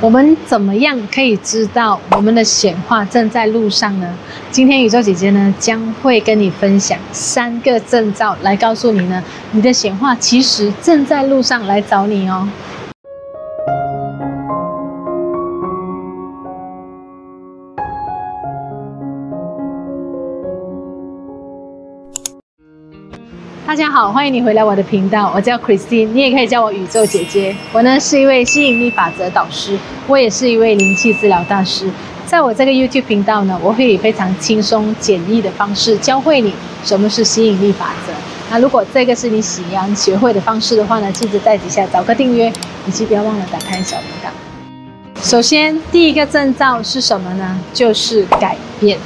我们怎么样可以知道我们的显化正在路上呢？今天宇宙姐姐呢将会跟你分享三个证照，来告诉你呢，你的显化其实正在路上来找你哦。大家好，欢迎你回来我的频道，我叫 Christine，你也可以叫我宇宙姐姐。我呢是一位吸引力法则导师，我也是一位灵气治疗大师。在我这个 YouTube 频道呢，我会以非常轻松简易的方式教会你什么是吸引力法则。那如果这个是你喜欢学会的方式的话呢，记得在底下找个订阅，以及不要忘了打开小铃铛。首先，第一个征兆是什么呢？就是改变。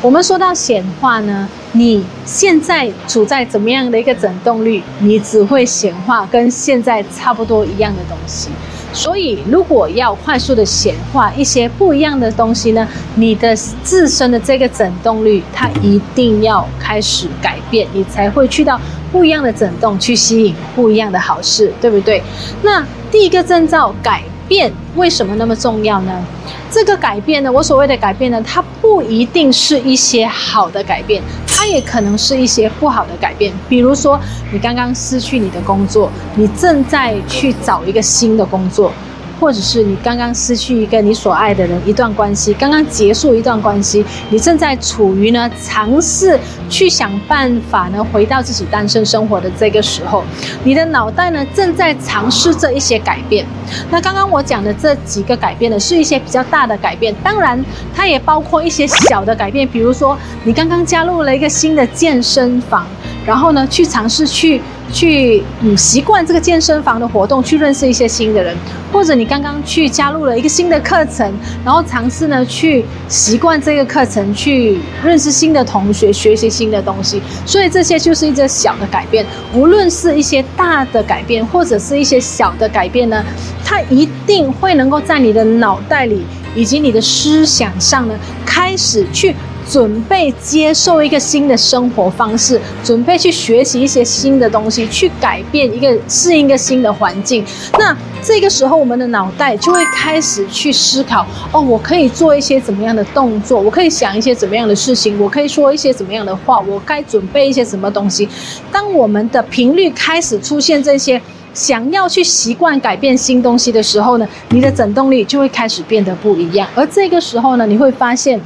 我们说到显化呢。你现在处在怎么样的一个振动率，你只会显化跟现在差不多一样的东西。所以，如果要快速的显化一些不一样的东西呢，你的自身的这个振动率，它一定要开始改变，你才会去到不一样的振动，去吸引不一样的好事，对不对？那第一个征兆改变，为什么那么重要呢？这个改变呢，我所谓的改变呢，它不一定是一些好的改变，它也可能是一些不好的改变。比如说，你刚刚失去你的工作，你正在去找一个新的工作。或者是你刚刚失去一个你所爱的人，一段关系刚刚结束一段关系，你正在处于呢尝试去想办法呢回到自己单身生活的这个时候，你的脑袋呢正在尝试这一些改变。那刚刚我讲的这几个改变呢，是一些比较大的改变，当然它也包括一些小的改变，比如说你刚刚加入了一个新的健身房，然后呢去尝试去。去嗯习惯这个健身房的活动，去认识一些新的人，或者你刚刚去加入了一个新的课程，然后尝试呢去习惯这个课程，去认识新的同学，学习新的东西。所以这些就是一些小的改变，无论是一些大的改变，或者是一些小的改变呢，它一定会能够在你的脑袋里以及你的思想上呢开始去。准备接受一个新的生活方式，准备去学习一些新的东西，去改变一个适应一个新的环境。那这个时候，我们的脑袋就会开始去思考：哦，我可以做一些怎么样的动作？我可以想一些怎么样的事情？我可以说一些怎么样的话？我该准备一些什么东西？当我们的频率开始出现这些想要去习惯改变新东西的时候呢，你的整动力就会开始变得不一样。而这个时候呢，你会发现。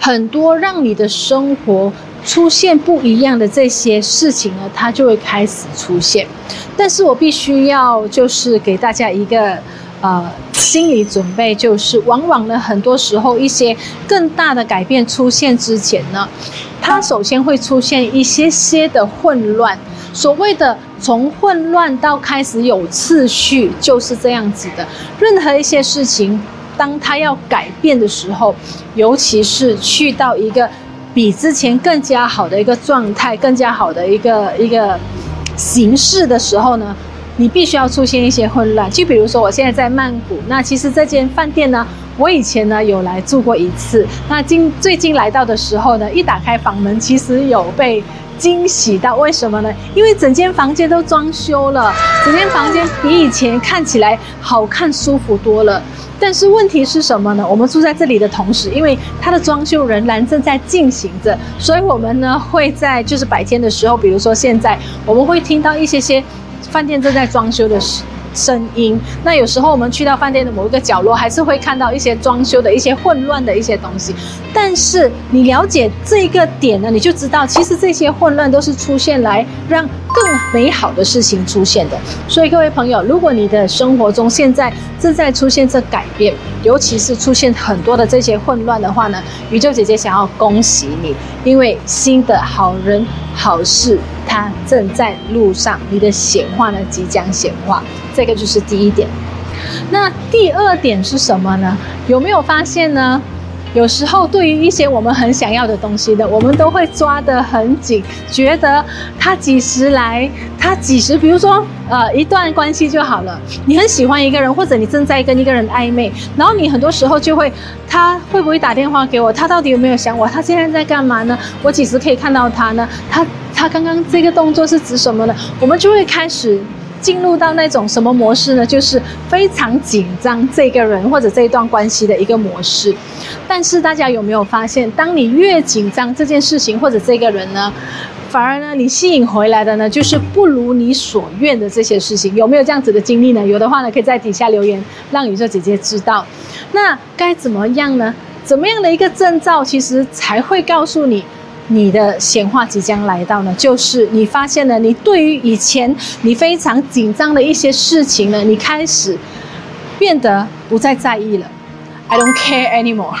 很多让你的生活出现不一样的这些事情呢，它就会开始出现。但是我必须要就是给大家一个呃心理准备，就是往往呢，很多时候一些更大的改变出现之前呢，它首先会出现一些些的混乱。所谓的从混乱到开始有次序，就是这样子的。任何一些事情。当他要改变的时候，尤其是去到一个比之前更加好的一个状态、更加好的一个一个形式的时候呢，你必须要出现一些混乱。就比如说，我现在在曼谷，那其实这间饭店呢，我以前呢有来住过一次。那今最近来到的时候呢，一打开房门，其实有被惊喜到。为什么呢？因为整间房间都装修了，整间房间比以前看起来好看、舒服多了。但是问题是什么呢？我们住在这里的同时，因为它的装修仍然正在进行着，所以我们呢会在就是白天的时候，比如说现在，我们会听到一些些饭店正在装修的时。声音。那有时候我们去到饭店的某一个角落，还是会看到一些装修的一些混乱的一些东西。但是你了解这个点呢，你就知道，其实这些混乱都是出现来让更美好的事情出现的。所以各位朋友，如果你的生活中现在正在出现这改变，尤其是出现很多的这些混乱的话呢，宇宙姐姐想要恭喜你，因为新的好人好事它正在路上，你的显化呢即将显化。这个就是第一点，那第二点是什么呢？有没有发现呢？有时候对于一些我们很想要的东西的，我们都会抓得很紧，觉得他几时来，他几时，比如说呃一段关系就好了，你很喜欢一个人，或者你正在跟一个人暧昧，然后你很多时候就会，他会不会打电话给我？他到底有没有想我？他现在在干嘛呢？我几时可以看到他呢？他他刚刚这个动作是指什么呢？我们就会开始。进入到那种什么模式呢？就是非常紧张这个人或者这一段关系的一个模式。但是大家有没有发现，当你越紧张这件事情或者这个人呢，反而呢，你吸引回来的呢，就是不如你所愿的这些事情。有没有这样子的经历呢？有的话呢，可以在底下留言，让宇宙姐姐知道。那该怎么样呢？怎么样的一个征兆，其实才会告诉你？你的显化即将来到呢，就是你发现了，你对于以前你非常紧张的一些事情呢，你开始变得不再在意了。I don't care anymore。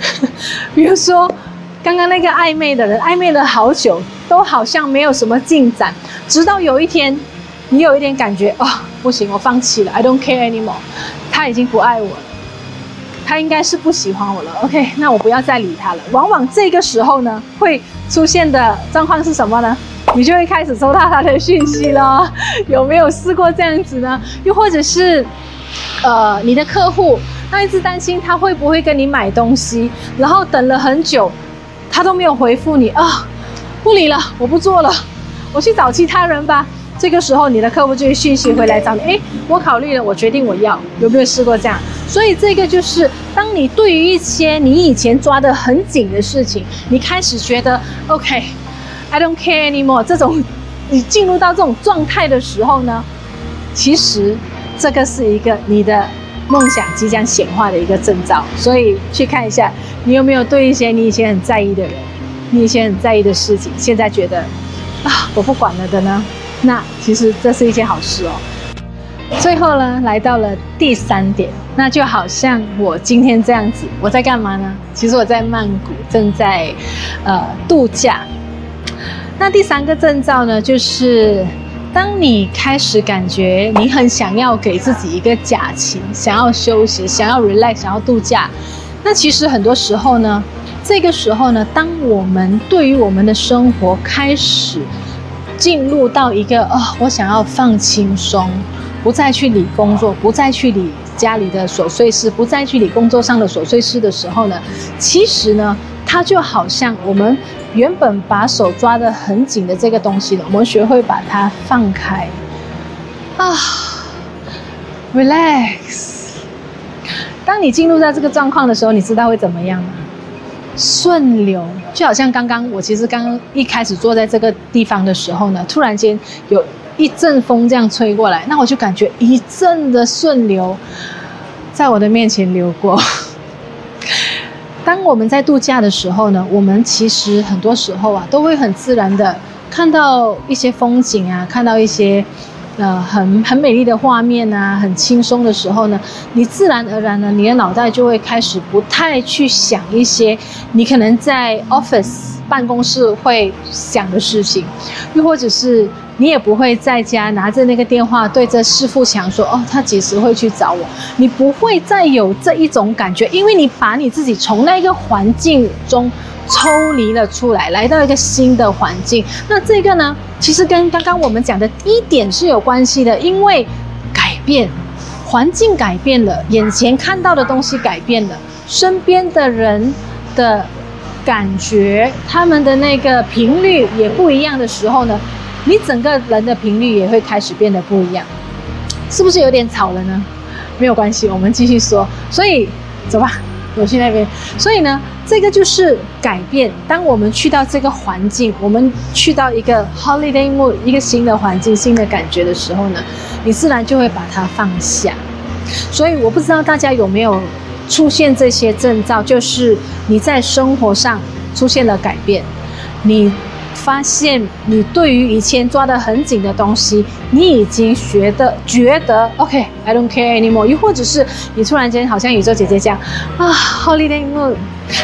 比如说，刚刚那个暧昧的人，暧昧了好久，都好像没有什么进展，直到有一天，你有一点感觉，哦，不行，我放弃了。I don't care anymore。他已经不爱我了。他应该是不喜欢我了，OK，那我不要再理他了。往往这个时候呢，会出现的状况是什么呢？你就会开始收到他的讯息了。有没有试过这样子呢？又或者是，呃，你的客户，那一直担心他会不会跟你买东西，然后等了很久，他都没有回复你啊，不理了，我不做了，我去找其他人吧。这个时候，你的客户就会讯息回来找你，诶，我考虑了，我决定我要，有没有试过这样？所以这个就是，当你对于一些你以前抓得很紧的事情，你开始觉得 OK，I don't care anymore，这种你进入到这种状态的时候呢，其实这个是一个你的梦想即将显化的一个征兆。所以去看一下，你有没有对一些你以前很在意的人，你以前很在意的事情，现在觉得啊，我不管了的呢？那其实这是一件好事哦。最后呢，来到了第三点，那就好像我今天这样子，我在干嘛呢？其实我在曼谷，正在呃度假。那第三个征兆呢，就是当你开始感觉你很想要给自己一个假期，想要休息，想要 relax，想要度假。那其实很多时候呢，这个时候呢，当我们对于我们的生活开始。进入到一个哦，我想要放轻松，不再去理工作，不再去理家里的琐碎事，不再去理工作上的琐碎事的时候呢，其实呢，它就好像我们原本把手抓得很紧的这个东西呢，我们学会把它放开啊，relax。当你进入到这个状况的时候，你知道会怎么样吗？顺流，就好像刚刚我其实刚刚一开始坐在这个地方的时候呢，突然间有一阵风这样吹过来，那我就感觉一阵的顺流在我的面前流过。当我们在度假的时候呢，我们其实很多时候啊，都会很自然的看到一些风景啊，看到一些。呃，很很美丽的画面啊，很轻松的时候呢，你自然而然呢，你的脑袋就会开始不太去想一些你可能在 office 办公室会想的事情，又或者是你也不会在家拿着那个电话对着师傅讲说，哦，他几时会去找我？你不会再有这一种感觉，因为你把你自己从那个环境中。抽离了出来，来到一个新的环境。那这个呢，其实跟刚刚我们讲的第一点是有关系的，因为改变，环境改变了，眼前看到的东西改变了，身边的人的感觉，他们的那个频率也不一样的时候呢，你整个人的频率也会开始变得不一样，是不是有点吵了呢？没有关系，我们继续说。所以，走吧。我去那边，所以呢，这个就是改变。当我们去到这个环境，我们去到一个 holiday mood，一个新的环境、新的感觉的时候呢，你自然就会把它放下。所以我不知道大家有没有出现这些征兆，就是你在生活上出现了改变，你。发现你对于以前抓得很紧的东西，你已经学的觉得 OK，I don't care anymore。又或者是你突然间好像宇宙姐姐这样啊，Holiday mood。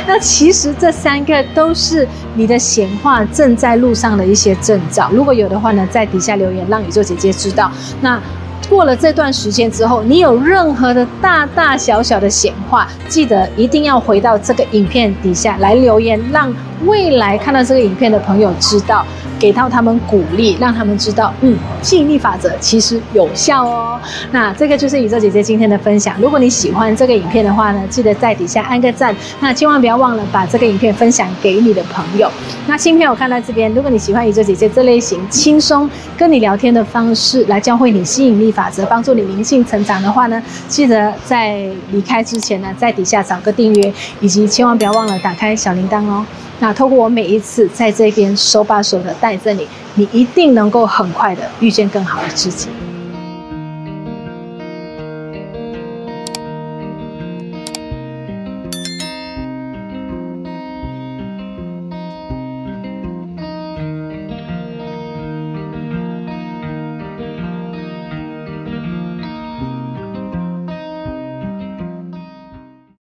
那其实这三个都是你的显化正在路上的一些征兆。如果有的话呢，在底下留言让宇宙姐姐知道。那。过了这段时间之后，你有任何的大大小小的显化，记得一定要回到这个影片底下来留言，让未来看到这个影片的朋友知道。给到他们鼓励，让他们知道，嗯，吸引力法则其实有效哦。那这个就是宇宙姐姐今天的分享。如果你喜欢这个影片的话呢，记得在底下按个赞。那千万不要忘了把这个影片分享给你的朋友。那新朋友看到这边，如果你喜欢宇宙姐姐这类型轻松跟你聊天的方式来教会你吸引力法则，帮助你灵性成长的话呢，记得在离开之前呢，在底下找个订阅，以及千万不要忘了打开小铃铛哦。那透过我每一次在这边手把手的带着你，你一定能够很快的遇见更好的自己。